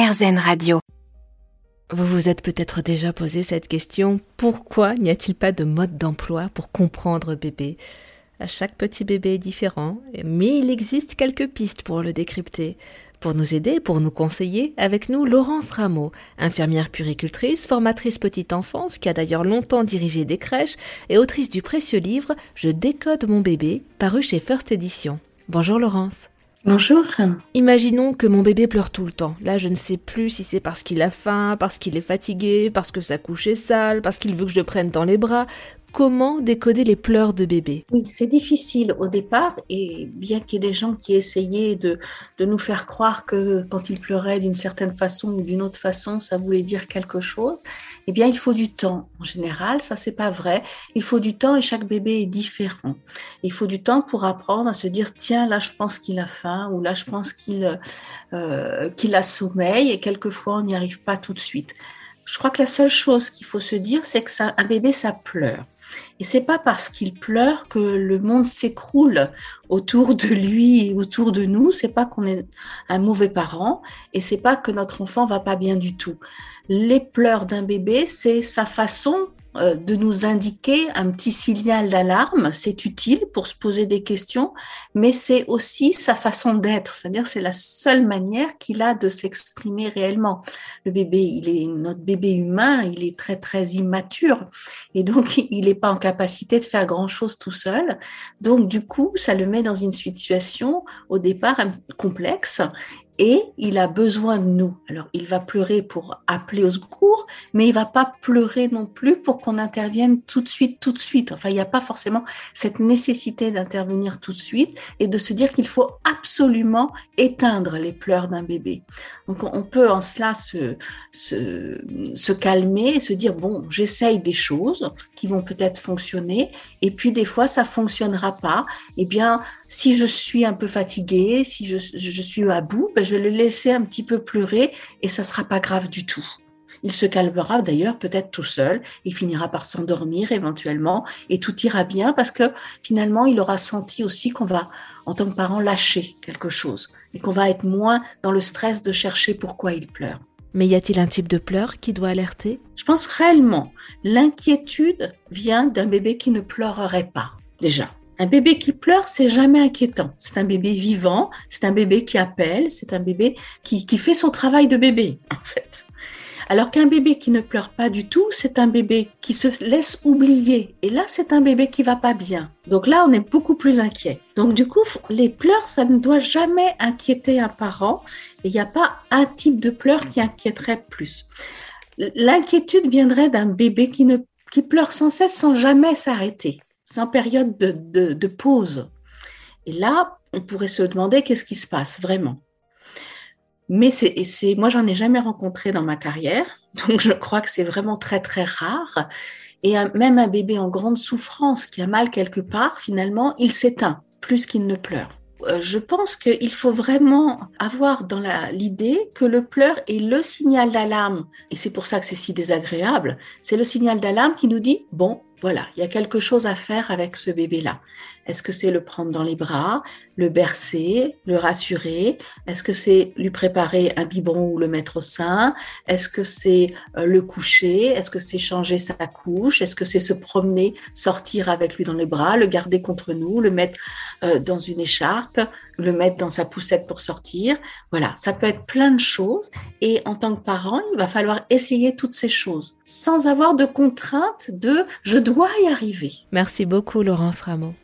Radio. Vous vous êtes peut-être déjà posé cette question, pourquoi n'y a-t-il pas de mode d'emploi pour comprendre bébé? Chaque petit bébé est différent, mais il existe quelques pistes pour le décrypter. Pour nous aider, pour nous conseiller, avec nous Laurence Rameau, infirmière puricultrice, formatrice petite enfance, qui a d'ailleurs longtemps dirigé des crèches, et autrice du précieux livre Je décode mon bébé, paru chez First Edition. Bonjour Laurence. Bonjour. Imaginons que mon bébé pleure tout le temps. Là, je ne sais plus si c'est parce qu'il a faim, parce qu'il est fatigué, parce que sa couche est sale, parce qu'il veut que je le prenne dans les bras. Comment décoder les pleurs de bébé Oui, c'est difficile au départ et bien qu'il y ait des gens qui essayaient de, de nous faire croire que quand il pleurait d'une certaine façon ou d'une autre façon, ça voulait dire quelque chose, eh bien il faut du temps. En général, ça c'est pas vrai. Il faut du temps et chaque bébé est différent. Il faut du temps pour apprendre à se dire tiens là je pense qu'il a faim ou là je pense qu'il euh, a sommeil et quelquefois on n'y arrive pas tout de suite. Je crois que la seule chose qu'il faut se dire, c'est que ça, un bébé, ça pleure. Et c'est pas parce qu'il pleure que le monde s'écroule autour de lui et autour de nous. C'est pas qu'on est un mauvais parent et c'est pas que notre enfant va pas bien du tout. Les pleurs d'un bébé, c'est sa façon de nous indiquer un petit signal d'alarme. C'est utile pour se poser des questions, mais c'est aussi sa façon d'être. C'est-à-dire, c'est la seule manière qu'il a de s'exprimer réellement. Le bébé, il est notre bébé humain, il est très très immature et donc il n'est pas en capacité de faire grand chose tout seul. Donc du coup, ça le met dans une situation au départ complexe et il a besoin de nous. Alors, il va pleurer pour appeler au secours, mais il va pas pleurer non plus pour qu'on intervienne tout de suite, tout de suite. Enfin, il n'y a pas forcément cette nécessité d'intervenir tout de suite et de se dire qu'il faut absolument éteindre les pleurs d'un bébé. Donc, on peut en cela se, calmer et se dire, bon, j'essaye des choses qui vont peut-être fonctionner, et puis des fois, ça fonctionnera pas. Eh bien, si je suis un peu fatiguée, si je, je suis à bout, ben, je vais le laisser un petit peu pleurer et ça sera pas grave du tout. Il se calmera d'ailleurs peut-être tout seul, il finira par s'endormir éventuellement et tout ira bien parce que finalement il aura senti aussi qu'on va en tant que parent lâcher quelque chose et qu'on va être moins dans le stress de chercher pourquoi il pleure. Mais y a-t-il un type de pleur qui doit alerter? Je pense réellement l'inquiétude vient d'un bébé qui ne pleurerait pas déjà. Un bébé qui pleure, c'est jamais inquiétant. C'est un bébé vivant, c'est un bébé qui appelle, c'est un bébé qui, qui fait son travail de bébé, en fait. Alors qu'un bébé qui ne pleure pas du tout, c'est un bébé qui se laisse oublier. Et là, c'est un bébé qui va pas bien. Donc là, on est beaucoup plus inquiet. Donc du coup, les pleurs, ça ne doit jamais inquiéter un parent. Il n'y a pas un type de pleurs qui inquiéterait plus. L'inquiétude viendrait d'un bébé qui, ne, qui pleure sans cesse, sans jamais s'arrêter sans période de, pause. Et là, on pourrait se demander qu'est-ce qui se passe vraiment. Mais c'est, c'est, moi, j'en ai jamais rencontré dans ma carrière, donc je crois que c'est vraiment très très rare. Et même un bébé en grande souffrance qui a mal quelque part, finalement, il s'éteint plus qu'il ne pleure. Euh, je pense qu'il faut vraiment avoir dans l'idée que le pleur est le signal d'alarme, et c'est pour ça que c'est si désagréable, c'est le signal d'alarme qui nous dit, bon, voilà, il y a quelque chose à faire avec ce bébé-là. Est-ce que c'est le prendre dans les bras, le bercer, le rassurer? Est-ce que c'est lui préparer un biberon ou le mettre au sein? Est-ce que c'est euh, le coucher? Est-ce que c'est changer sa couche? Est-ce que c'est se promener, sortir avec lui dans les bras, le garder contre nous, le mettre euh, dans une écharpe, le mettre dans sa poussette pour sortir? Voilà, ça peut être plein de choses. Et en tant que parent, il va falloir essayer toutes ces choses sans avoir de contrainte de je dois y arriver. Merci beaucoup Laurence Rameau.